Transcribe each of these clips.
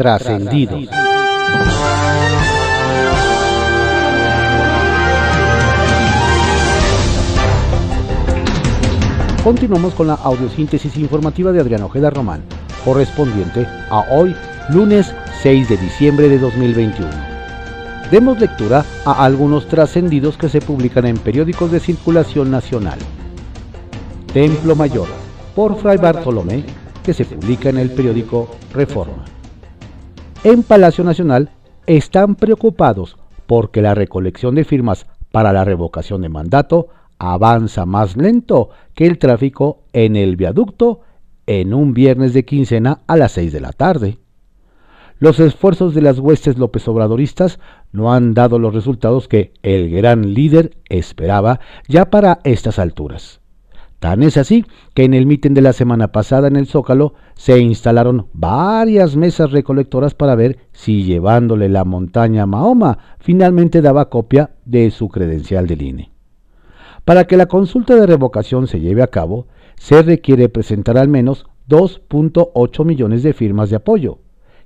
trascendidos. Continuamos con la audiosíntesis informativa de Adrián Ojeda Román, correspondiente a hoy, lunes 6 de diciembre de 2021. Demos lectura a algunos trascendidos que se publican en periódicos de circulación nacional. Templo Mayor, por Fray Bartolomé, que se publica en el periódico Reforma. En Palacio Nacional están preocupados porque la recolección de firmas para la revocación de mandato avanza más lento que el tráfico en el viaducto en un viernes de quincena a las 6 de la tarde. Los esfuerzos de las huestes López Obradoristas no han dado los resultados que el gran líder esperaba ya para estas alturas. Tan es así que en el mitin de la semana pasada en el Zócalo se instalaron varias mesas recolectoras para ver si llevándole la montaña a Mahoma finalmente daba copia de su credencial del INE. Para que la consulta de revocación se lleve a cabo, se requiere presentar al menos 2.8 millones de firmas de apoyo,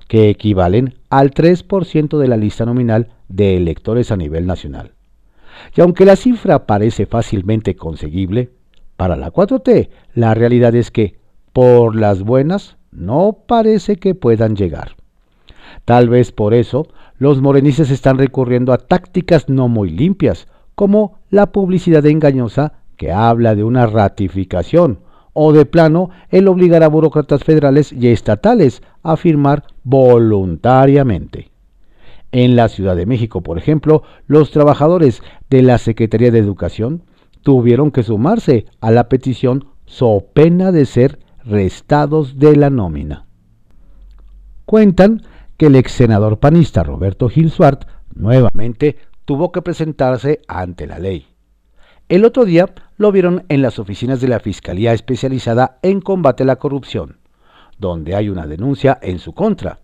que equivalen al 3% de la lista nominal de electores a nivel nacional. Y aunque la cifra parece fácilmente conseguible, para la 4T la realidad es que, por las buenas, no parece que puedan llegar. Tal vez por eso los morenistas están recurriendo a tácticas no muy limpias, como la publicidad engañosa que habla de una ratificación o de plano el obligar a burócratas federales y estatales a firmar voluntariamente. En la Ciudad de México, por ejemplo, los trabajadores de la Secretaría de Educación tuvieron que sumarse a la petición so pena de ser restados de la nómina. Cuentan que el ex senador panista Roberto Gil Suart nuevamente tuvo que presentarse ante la ley. El otro día lo vieron en las oficinas de la Fiscalía Especializada en Combate a la Corrupción, donde hay una denuncia en su contra.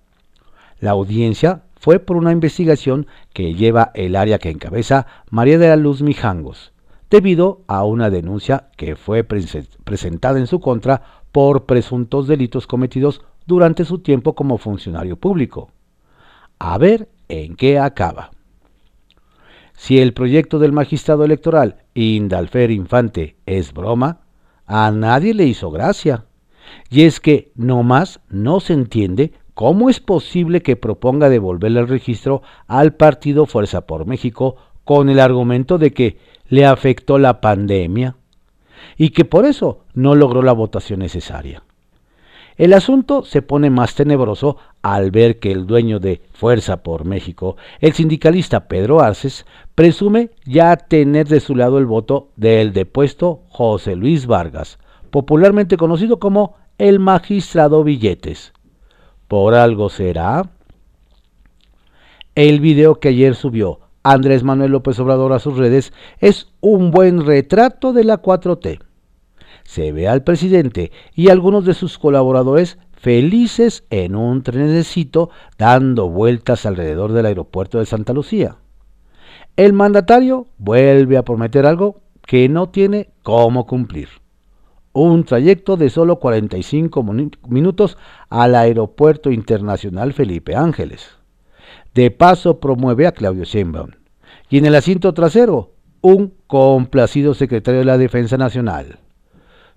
La audiencia fue por una investigación que lleva el área que encabeza María de la Luz Mijangos, debido a una denuncia que fue presentada en su contra por presuntos delitos cometidos durante su tiempo como funcionario público. A ver en qué acaba. Si el proyecto del magistrado electoral Indalfer Infante es broma, a nadie le hizo gracia. Y es que no más no se entiende cómo es posible que proponga devolverle el registro al partido Fuerza por México con el argumento de que le afectó la pandemia y que por eso no logró la votación necesaria. El asunto se pone más tenebroso al ver que el dueño de Fuerza por México, el sindicalista Pedro Arces, presume ya tener de su lado el voto del depuesto José Luis Vargas, popularmente conocido como el magistrado Billetes. ¿Por algo será? El video que ayer subió Andrés Manuel López Obrador a sus redes es un buen retrato de la 4T se ve al presidente y algunos de sus colaboradores felices en un trenecito dando vueltas alrededor del aeropuerto de Santa Lucía. El mandatario vuelve a prometer algo que no tiene cómo cumplir. Un trayecto de solo 45 minutos al Aeropuerto Internacional Felipe Ángeles. De paso promueve a Claudio Sheinbaum. Y en el asiento trasero, un complacido secretario de la Defensa Nacional.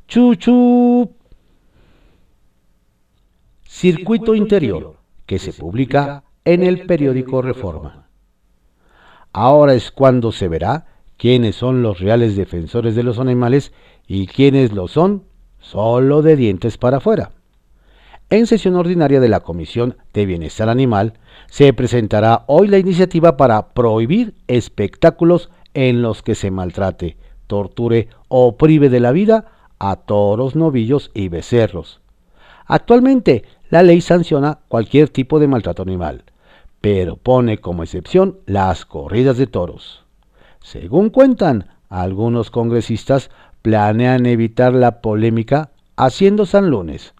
Chuchu. Circuito Interior, que se publica en el periódico Reforma. Ahora es cuando se verá quiénes son los reales defensores de los animales y quiénes lo son solo de dientes para afuera. En sesión ordinaria de la Comisión de Bienestar Animal se presentará hoy la iniciativa para prohibir espectáculos en los que se maltrate, torture o prive de la vida a toros, novillos y becerros. Actualmente, la ley sanciona cualquier tipo de maltrato animal, pero pone como excepción las corridas de toros. Según cuentan, algunos congresistas planean evitar la polémica haciendo San Lunes,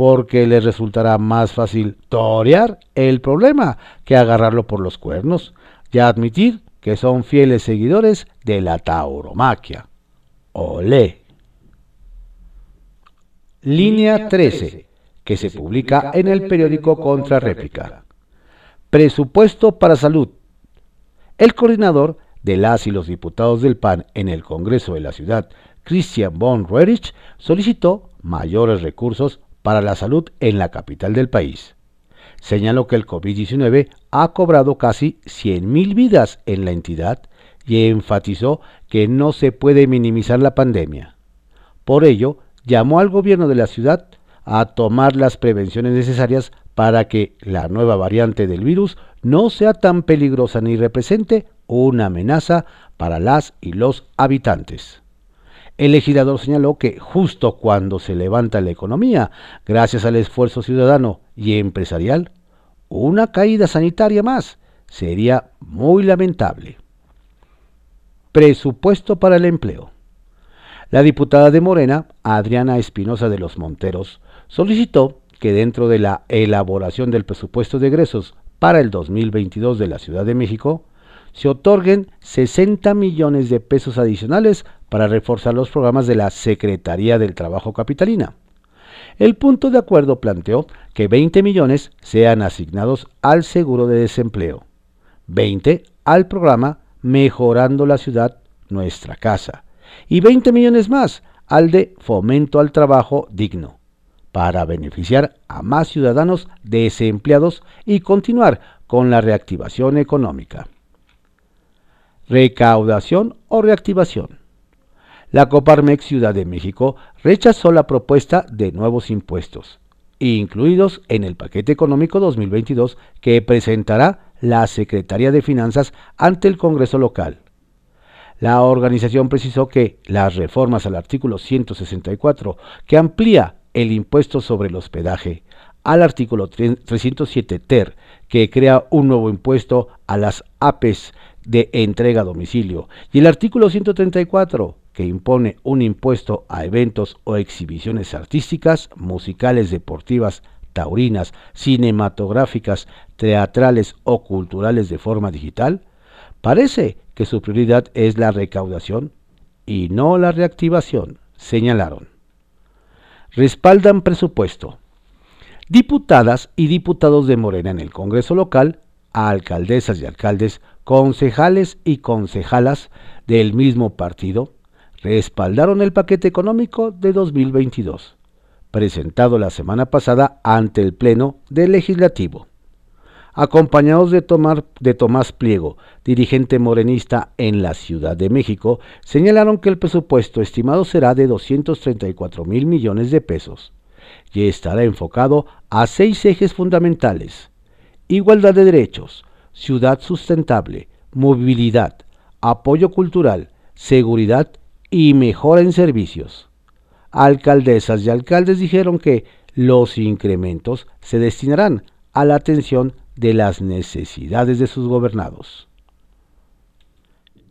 porque les resultará más fácil torear el problema que agarrarlo por los cuernos y admitir que son fieles seguidores de la tauromaquia. Olé. Línea 13, que se publica en el periódico Contrarréplica. Presupuesto para salud. El coordinador de las y los diputados del PAN en el Congreso de la Ciudad, Christian von Roerich, solicitó mayores recursos para la salud en la capital del país. Señaló que el COVID-19 ha cobrado casi 100.000 vidas en la entidad y enfatizó que no se puede minimizar la pandemia. Por ello, llamó al gobierno de la ciudad a tomar las prevenciones necesarias para que la nueva variante del virus no sea tan peligrosa ni represente una amenaza para las y los habitantes. El legislador señaló que justo cuando se levanta la economía, gracias al esfuerzo ciudadano y empresarial, una caída sanitaria más sería muy lamentable. Presupuesto para el empleo. La diputada de Morena, Adriana Espinosa de los Monteros, solicitó que dentro de la elaboración del presupuesto de egresos para el 2022 de la Ciudad de México, se otorguen 60 millones de pesos adicionales para reforzar los programas de la Secretaría del Trabajo Capitalina. El punto de acuerdo planteó que 20 millones sean asignados al seguro de desempleo, 20 al programa Mejorando la Ciudad, Nuestra Casa, y 20 millones más al de Fomento al Trabajo Digno, para beneficiar a más ciudadanos desempleados y continuar con la reactivación económica. Recaudación o reactivación. La Coparmex Ciudad de México rechazó la propuesta de nuevos impuestos, incluidos en el paquete económico 2022 que presentará la Secretaría de Finanzas ante el Congreso local. La organización precisó que las reformas al artículo 164, que amplía el impuesto sobre el hospedaje, al artículo 307 TER, que crea un nuevo impuesto a las APES de entrega a domicilio y el artículo 134 que impone un impuesto a eventos o exhibiciones artísticas, musicales, deportivas, taurinas, cinematográficas, teatrales o culturales de forma digital, parece que su prioridad es la recaudación y no la reactivación, señalaron. Respaldan presupuesto. Diputadas y diputados de Morena en el Congreso local, a alcaldesas y alcaldes concejales y concejalas del mismo partido respaldaron el paquete económico de 2022, presentado la semana pasada ante el Pleno del Legislativo. Acompañados de, de Tomás Pliego, dirigente morenista en la Ciudad de México, señalaron que el presupuesto estimado será de 234 mil millones de pesos y estará enfocado a seis ejes fundamentales. Igualdad de derechos, ciudad sustentable, movilidad, apoyo cultural, seguridad y mejora en servicios. Alcaldesas y alcaldes dijeron que los incrementos se destinarán a la atención de las necesidades de sus gobernados.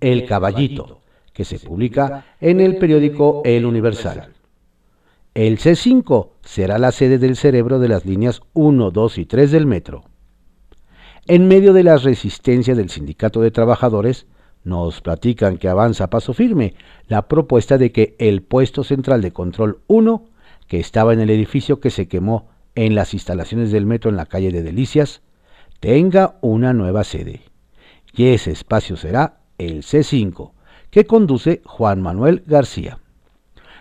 El Caballito, que se publica en el periódico El Universal. El C5 será la sede del cerebro de las líneas 1, 2 y 3 del metro. En medio de la resistencia del sindicato de trabajadores, nos platican que avanza a paso firme la propuesta de que el puesto central de control 1, que estaba en el edificio que se quemó en las instalaciones del metro en la calle de Delicias, tenga una nueva sede. Y ese espacio será el C5, que conduce Juan Manuel García.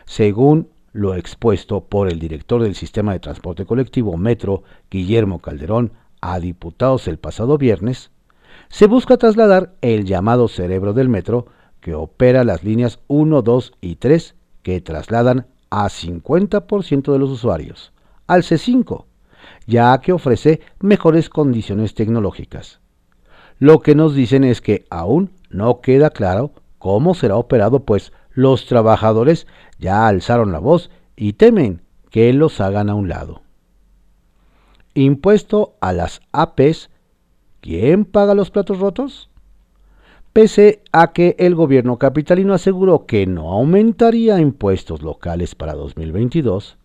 Según lo expuesto por el director del sistema de transporte colectivo Metro, Guillermo Calderón, a diputados el pasado viernes, se busca trasladar el llamado cerebro del metro que opera las líneas 1, 2 y 3 que trasladan a 50% de los usuarios al C5, ya que ofrece mejores condiciones tecnológicas. Lo que nos dicen es que aún no queda claro cómo será operado, pues los trabajadores ya alzaron la voz y temen que los hagan a un lado impuesto a las APs, ¿quién paga los platos rotos? Pese a que el gobierno capitalino aseguró que no aumentaría impuestos locales para 2022,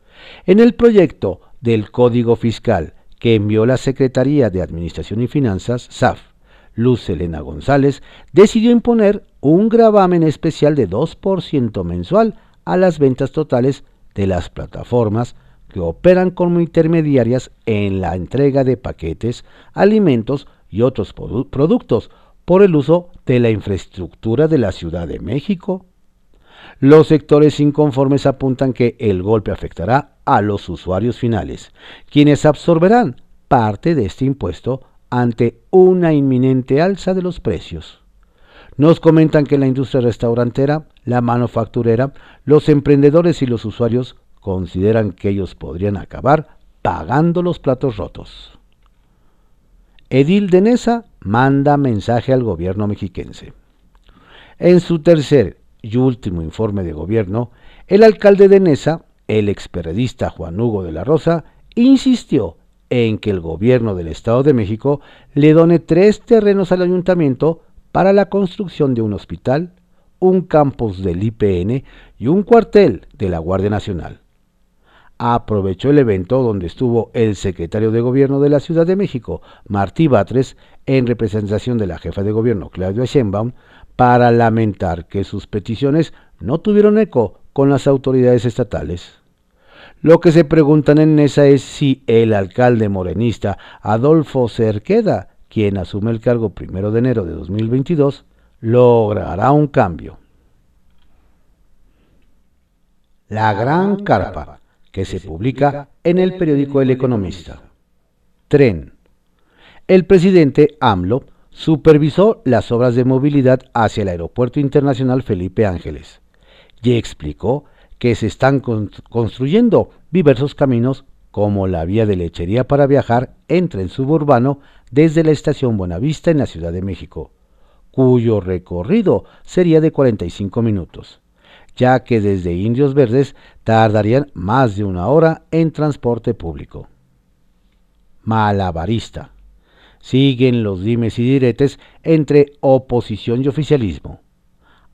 en el proyecto del Código Fiscal que envió la Secretaría de Administración y Finanzas, SAF, Luz Elena González, decidió imponer un gravamen especial de 2% mensual a las ventas totales de las plataformas que operan como intermediarias en la entrega de paquetes, alimentos y otros productos por el uso de la infraestructura de la Ciudad de México. Los sectores inconformes apuntan que el golpe afectará a los usuarios finales, quienes absorberán parte de este impuesto ante una inminente alza de los precios. Nos comentan que la industria restaurantera, la manufacturera, los emprendedores y los usuarios consideran que ellos podrían acabar pagando los platos rotos. Edil de Nesa manda mensaje al gobierno mexiquense. En su tercer y último informe de gobierno, el alcalde de Nesa, el experiodista Juan Hugo de la Rosa, insistió en que el gobierno del Estado de México le done tres terrenos al ayuntamiento para la construcción de un hospital, un campus del IPN y un cuartel de la Guardia Nacional aprovechó el evento donde estuvo el secretario de Gobierno de la Ciudad de México, Martí Batres, en representación de la jefa de gobierno, Claudia Sheinbaum, para lamentar que sus peticiones no tuvieron eco con las autoridades estatales. Lo que se preguntan en esa es si el alcalde morenista Adolfo Cerqueda, quien asume el cargo primero de enero de 2022, logrará un cambio. La Gran Carpa que se publica en el periódico El Economista. Tren. El presidente AMLO supervisó las obras de movilidad hacia el Aeropuerto Internacional Felipe Ángeles y explicó que se están construyendo diversos caminos como la vía de lechería para viajar en tren suburbano desde la estación Buenavista en la Ciudad de México, cuyo recorrido sería de 45 minutos ya que desde Indios Verdes tardarían más de una hora en transporte público. Malabarista. Siguen los dimes y diretes entre oposición y oficialismo.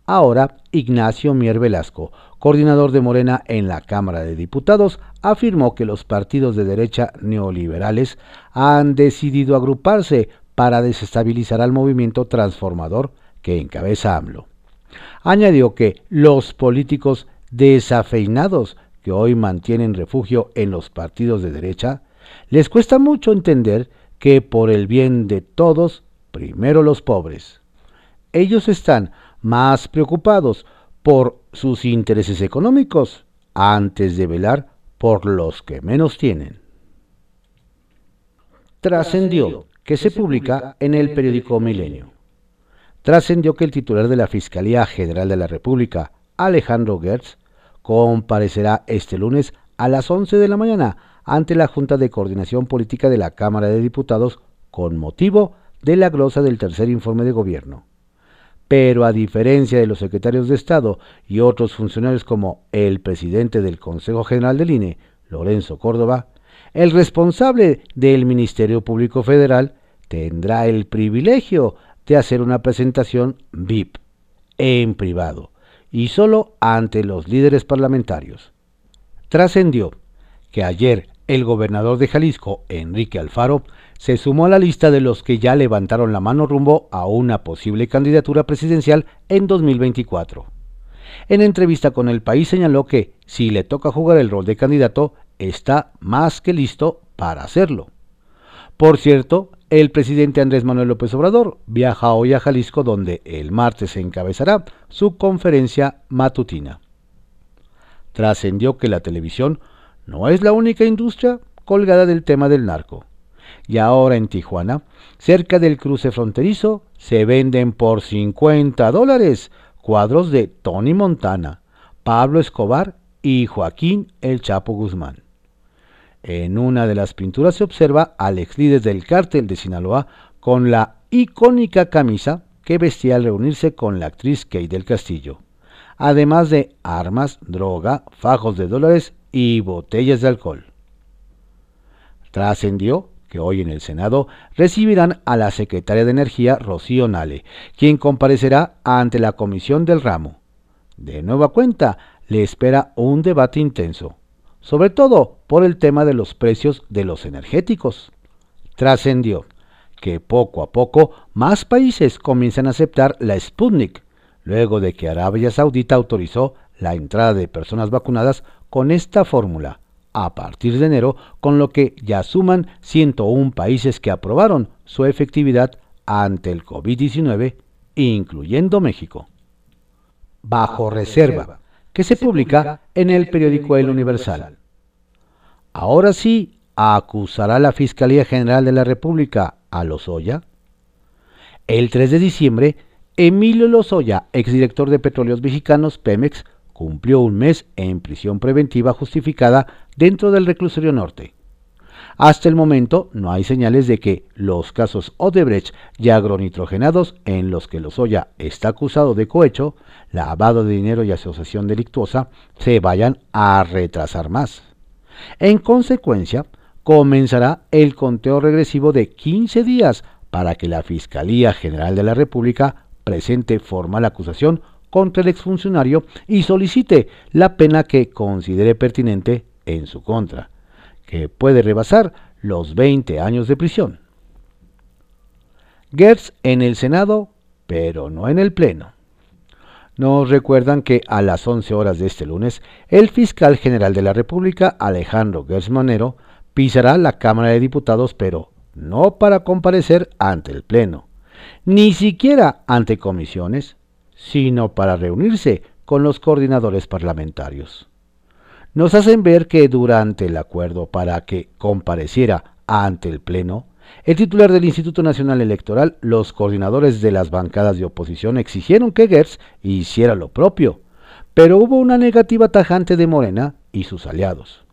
Ahora, Ignacio Mier Velasco, coordinador de Morena en la Cámara de Diputados, afirmó que los partidos de derecha neoliberales han decidido agruparse para desestabilizar al movimiento transformador que encabeza AMLO. Añadió que los políticos desafeinados que hoy mantienen refugio en los partidos de derecha, les cuesta mucho entender que por el bien de todos, primero los pobres. Ellos están más preocupados por sus intereses económicos antes de velar por los que menos tienen. Trascendió que se publica en el periódico Milenio trascendió que el titular de la Fiscalía General de la República, Alejandro Gertz, comparecerá este lunes a las 11 de la mañana ante la Junta de Coordinación Política de la Cámara de Diputados con motivo de la glosa del tercer informe de gobierno. Pero a diferencia de los secretarios de Estado y otros funcionarios como el presidente del Consejo General del INE, Lorenzo Córdoba, el responsable del Ministerio Público Federal tendrá el privilegio hacer una presentación VIP en privado y solo ante los líderes parlamentarios. Trascendió que ayer el gobernador de Jalisco, Enrique Alfaro, se sumó a la lista de los que ya levantaron la mano rumbo a una posible candidatura presidencial en 2024. En entrevista con El País señaló que si le toca jugar el rol de candidato, está más que listo para hacerlo. Por cierto, el presidente Andrés Manuel López Obrador viaja hoy a Jalisco donde el martes se encabezará su conferencia matutina. Trascendió que la televisión no es la única industria colgada del tema del narco. Y ahora en Tijuana, cerca del cruce fronterizo, se venden por 50 dólares cuadros de Tony Montana, Pablo Escobar y Joaquín El Chapo Guzmán. En una de las pinturas se observa al ex del cártel de Sinaloa con la icónica camisa que vestía al reunirse con la actriz Kate del Castillo, además de armas, droga, fajos de dólares y botellas de alcohol. Trascendió que hoy en el Senado recibirán a la secretaria de Energía, Rocío Nale, quien comparecerá ante la comisión del ramo. De nueva cuenta, le espera un debate intenso sobre todo por el tema de los precios de los energéticos. Trascendió que poco a poco más países comienzan a aceptar la Sputnik, luego de que Arabia Saudita autorizó la entrada de personas vacunadas con esta fórmula, a partir de enero, con lo que ya suman 101 países que aprobaron su efectividad ante el COVID-19, incluyendo México. Bajo reserva, que se publica en el periódico El Universal. Ahora sí, acusará la Fiscalía General de la República a Lozoya. El 3 de diciembre, Emilio Lozoya, exdirector de Petróleos Mexicanos, Pemex, cumplió un mes en prisión preventiva justificada dentro del reclusorio norte. Hasta el momento no hay señales de que los casos Odebrecht y agronitrogenados en los que Lozoya está acusado de cohecho, lavado de dinero y asociación delictuosa se vayan a retrasar más. En consecuencia, comenzará el conteo regresivo de 15 días para que la Fiscalía General de la República presente formal acusación contra el exfuncionario y solicite la pena que considere pertinente en su contra, que puede rebasar los 20 años de prisión. Gertz en el Senado, pero no en el Pleno. Nos recuerdan que a las 11 horas de este lunes, el fiscal general de la República, Alejandro Gertz Manero, pisará la Cámara de Diputados, pero no para comparecer ante el Pleno, ni siquiera ante comisiones, sino para reunirse con los coordinadores parlamentarios. Nos hacen ver que durante el acuerdo para que compareciera ante el Pleno, el titular del Instituto Nacional Electoral, los coordinadores de las bancadas de oposición exigieron que Gertz hiciera lo propio, pero hubo una negativa tajante de Morena y sus aliados.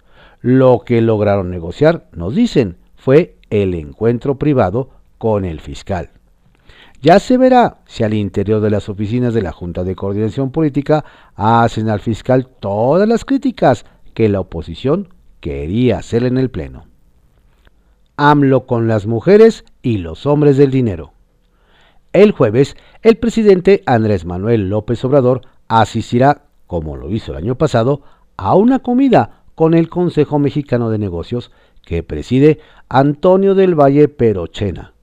Lo que lograron negociar, nos dicen, fue el encuentro privado con el fiscal. Ya se verá si al interior de las oficinas de la Junta de Coordinación Política hacen al fiscal todas las críticas que la oposición quería hacer en el Pleno. AMLO con las mujeres y los hombres del dinero. El jueves, el presidente Andrés Manuel López Obrador asistirá, como lo hizo el año pasado, a una comida con el Consejo Mexicano de Negocios que preside Antonio del Valle Perochena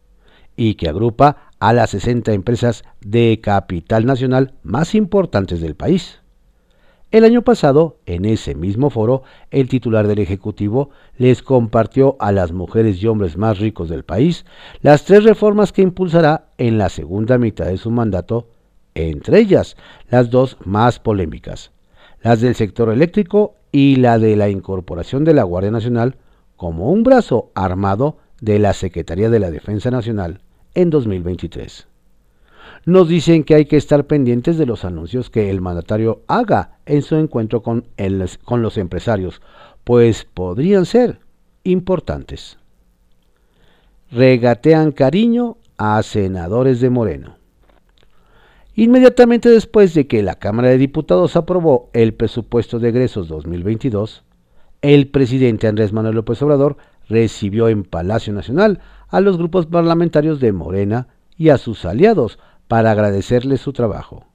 y que agrupa a las 60 empresas de capital nacional más importantes del país. El año pasado, en ese mismo foro, el titular del Ejecutivo les compartió a las mujeres y hombres más ricos del país las tres reformas que impulsará en la segunda mitad de su mandato, entre ellas las dos más polémicas, las del sector eléctrico y la de la incorporación de la Guardia Nacional como un brazo armado de la Secretaría de la Defensa Nacional en 2023. Nos dicen que hay que estar pendientes de los anuncios que el mandatario haga en su encuentro con, con los empresarios, pues podrían ser importantes. Regatean cariño a senadores de Moreno. Inmediatamente después de que la Cámara de Diputados aprobó el presupuesto de egresos 2022, el presidente Andrés Manuel López Obrador recibió en Palacio Nacional a los grupos parlamentarios de Morena y a sus aliados para agradecerles su trabajo.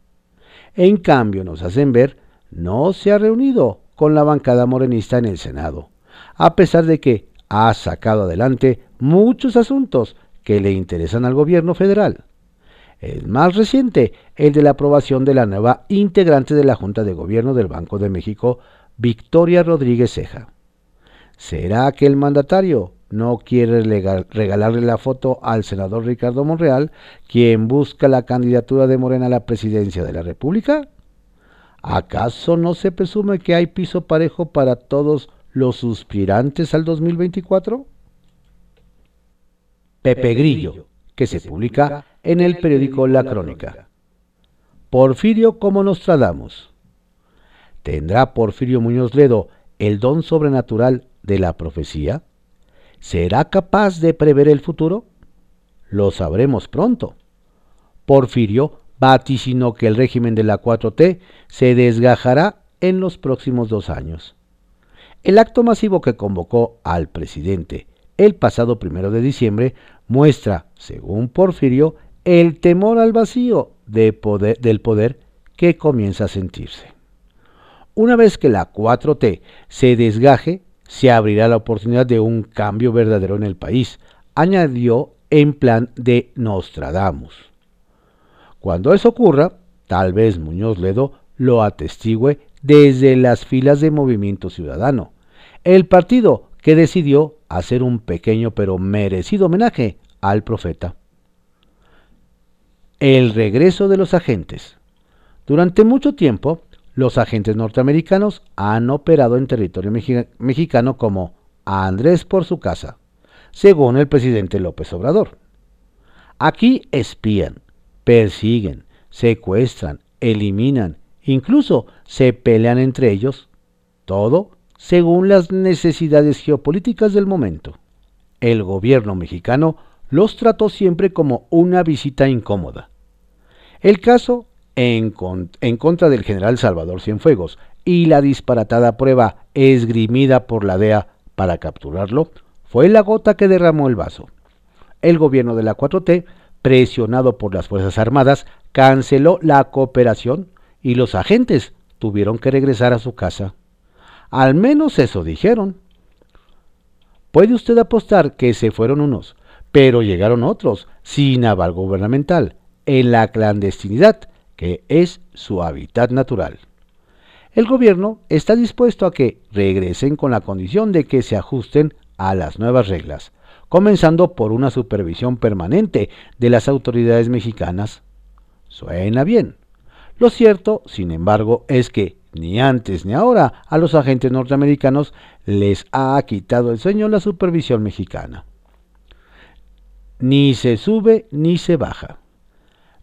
En cambio, nos hacen ver, no se ha reunido con la bancada morenista en el Senado, a pesar de que ha sacado adelante muchos asuntos que le interesan al gobierno federal. El más reciente, el de la aprobación de la nueva integrante de la Junta de Gobierno del Banco de México, Victoria Rodríguez Ceja. ¿Será que el mandatario no quiere regalarle la foto al senador Ricardo Monreal, quien busca la candidatura de Morena a la presidencia de la República? ¿Acaso no se presume que hay piso parejo para todos los suspirantes al 2024? Pepe Grillo, que se publica en el periódico La Crónica. Porfirio como Nostradamus. ¿Tendrá Porfirio Muñoz Ledo el don sobrenatural de la profecía? ¿Será capaz de prever el futuro? Lo sabremos pronto. Porfirio vaticinó que el régimen de la 4T se desgajará en los próximos dos años. El acto masivo que convocó al presidente el pasado primero de diciembre muestra, según Porfirio, el temor al vacío del poder que comienza a sentirse. Una vez que la 4T se desgaje, se abrirá la oportunidad de un cambio verdadero en el país, añadió en plan de Nostradamus. Cuando eso ocurra, tal vez Muñoz Ledo lo atestigüe desde las filas de Movimiento Ciudadano, el partido que decidió hacer un pequeño pero merecido homenaje al profeta. El regreso de los agentes. Durante mucho tiempo, los agentes norteamericanos han operado en territorio mexicano como Andrés por su casa, según el presidente López Obrador. Aquí espían, persiguen, secuestran, eliminan, incluso se pelean entre ellos, todo según las necesidades geopolíticas del momento. El gobierno mexicano los trató siempre como una visita incómoda. El caso en, contra del general Salvador Cienfuegos y la disparatada prueba esgrimida por la DEA para capturarlo fue la gota que derramó el vaso. El gobierno de la 4T, presionado por las Fuerzas Armadas, canceló la cooperación y los agentes tuvieron que regresar a su casa. Al menos eso dijeron. Puede usted apostar que se fueron unos, pero llegaron otros, sin aval gubernamental, en la clandestinidad, que es su hábitat natural. El gobierno está dispuesto a que regresen con la condición de que se ajusten a las nuevas reglas, comenzando por una supervisión permanente de las autoridades mexicanas. Suena bien. Lo cierto, sin embargo, es que ni antes ni ahora a los agentes norteamericanos les ha quitado el sueño la supervisión mexicana. Ni se sube ni se baja.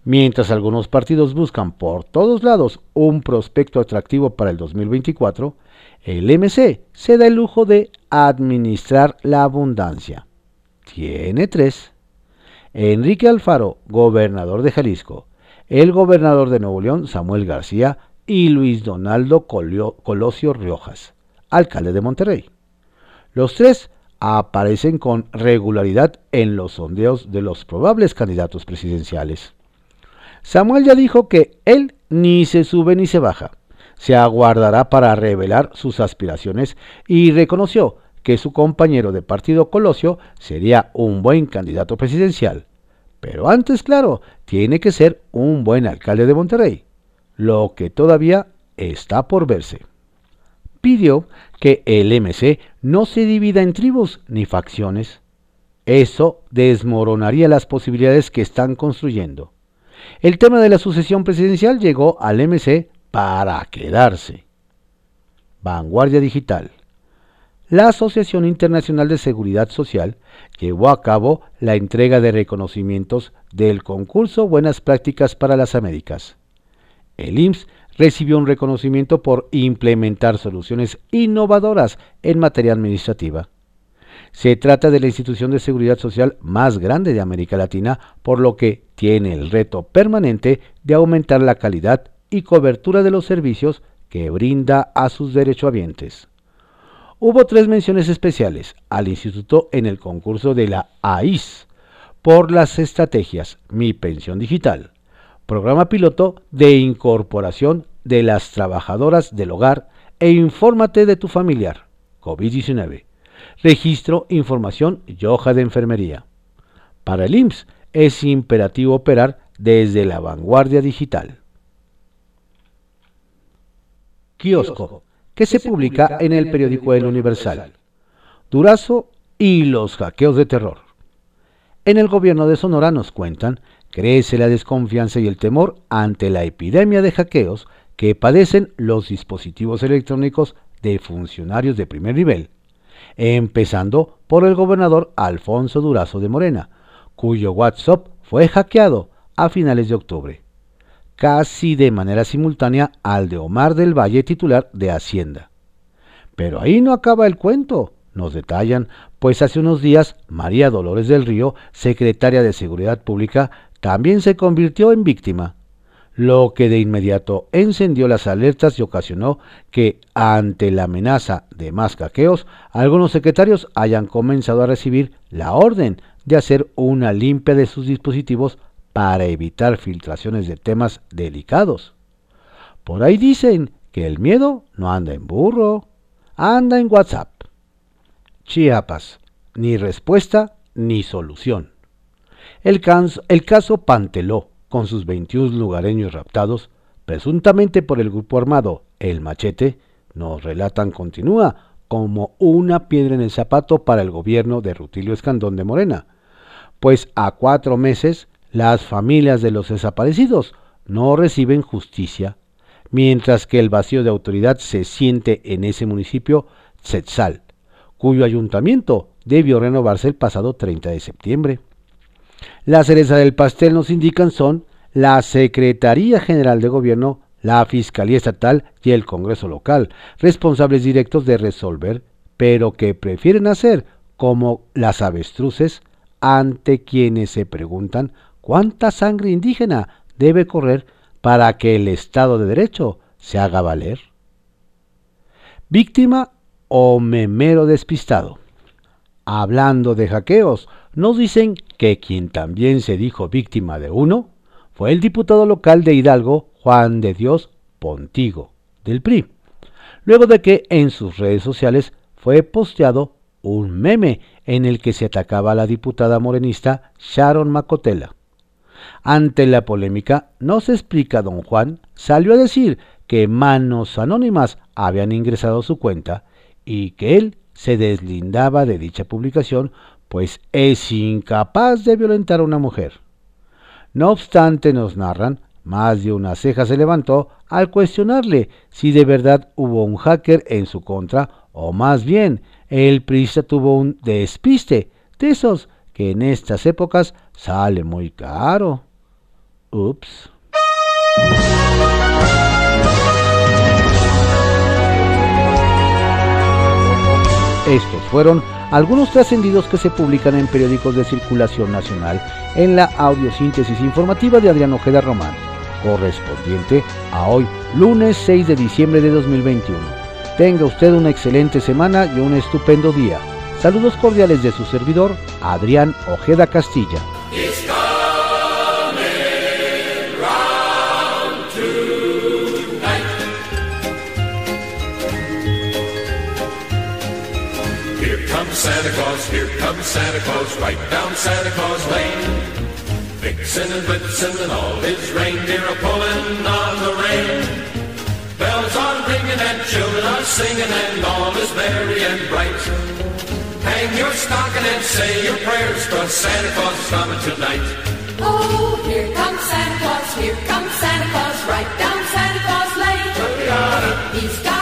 Mientras algunos partidos buscan por todos lados un prospecto atractivo para el 2024, el MC se da el lujo de administrar la abundancia. Tiene tres. Enrique Alfaro, gobernador de Jalisco, el gobernador de Nuevo León, Samuel García, y Luis Donaldo Colosio Riojas, alcalde de Monterrey. Los tres aparecen con regularidad en los sondeos de los probables candidatos presidenciales. Samuel ya dijo que él ni se sube ni se baja, se aguardará para revelar sus aspiraciones y reconoció que su compañero de partido Colosio sería un buen candidato presidencial. Pero antes, claro, tiene que ser un buen alcalde de Monterrey, lo que todavía está por verse. Pidió que el MC no se divida en tribus ni facciones. Eso desmoronaría las posibilidades que están construyendo. El tema de la sucesión presidencial llegó al MC para quedarse. Vanguardia Digital. La Asociación Internacional de Seguridad Social llevó a cabo la entrega de reconocimientos del concurso Buenas Prácticas para las Américas. El IMSS recibió un reconocimiento por implementar soluciones innovadoras en materia administrativa. Se trata de la institución de seguridad social más grande de América Latina, por lo que tiene el reto permanente de aumentar la calidad y cobertura de los servicios que brinda a sus derechohabientes. Hubo tres menciones especiales al instituto en el concurso de la AIS por las estrategias Mi Pensión Digital, programa piloto de incorporación de las trabajadoras del hogar e infórmate de tu familiar, COVID-19 registro, información y hoja de enfermería. Para el IMSS es imperativo operar desde la vanguardia digital. Kiosco, que se publica en el periódico El Universal. Durazo y los hackeos de terror. En el gobierno de Sonora nos cuentan, crece la desconfianza y el temor ante la epidemia de hackeos que padecen los dispositivos electrónicos de funcionarios de primer nivel empezando por el gobernador Alfonso Durazo de Morena, cuyo WhatsApp fue hackeado a finales de octubre, casi de manera simultánea al de Omar del Valle, titular de Hacienda. Pero ahí no acaba el cuento, nos detallan, pues hace unos días María Dolores del Río, secretaria de Seguridad Pública, también se convirtió en víctima lo que de inmediato encendió las alertas y ocasionó que, ante la amenaza de más caqueos, algunos secretarios hayan comenzado a recibir la orden de hacer una limpia de sus dispositivos para evitar filtraciones de temas delicados. Por ahí dicen que el miedo no anda en burro, anda en WhatsApp. Chiapas, ni respuesta ni solución. El, caso Panteló con sus 21 lugareños raptados, presuntamente por el grupo armado El Machete, nos relatan continúa como una piedra en el zapato para el gobierno de Rutilio Escandón de Morena, pues a cuatro meses las familias de los desaparecidos no reciben justicia, mientras que el vacío de autoridad se siente en ese municipio Tzetzal, cuyo ayuntamiento debió renovarse el pasado 30 de septiembre. La cereza del pastel nos indican son la Secretaría General de Gobierno, la Fiscalía Estatal y el Congreso Local, responsables directos de resolver, pero que prefieren hacer como las avestruces ante quienes se preguntan cuánta sangre indígena debe correr para que el Estado de Derecho se haga valer. Víctima o memero despistado. Hablando de hackeos, nos dicen que quien también se dijo víctima de uno fue el diputado local de Hidalgo, Juan de Dios Pontigo, del PRI, luego de que en sus redes sociales fue posteado un meme en el que se atacaba a la diputada morenista Sharon Macotela. Ante la polémica, no se explica don Juan, salió a decir que manos anónimas habían ingresado su cuenta y que él se deslindaba de dicha publicación, pues es incapaz de violentar a una mujer. No obstante, nos narran, más de una ceja se levantó al cuestionarle si de verdad hubo un hacker en su contra o más bien el prista tuvo un despiste de esos que en estas épocas sale muy caro. Ups. Estos fueron algunos trascendidos que se publican en periódicos de circulación nacional en la audiosíntesis informativa de Adrián Ojeda Román, correspondiente a hoy, lunes 6 de diciembre de 2021. Tenga usted una excelente semana y un estupendo día. Saludos cordiales de su servidor, Adrián Ojeda Castilla. Santa Claus, right down Santa Claus Lane. Vixen and Blitzen and all his reindeer are pulling on the rein. Bells are ringing and children are singing and all is merry and bright. Hang your stocking and say your prayers, cause Santa Claus is coming tonight. Oh, here comes Santa Claus, here comes Santa Claus, right down Santa Claus Lane. He's got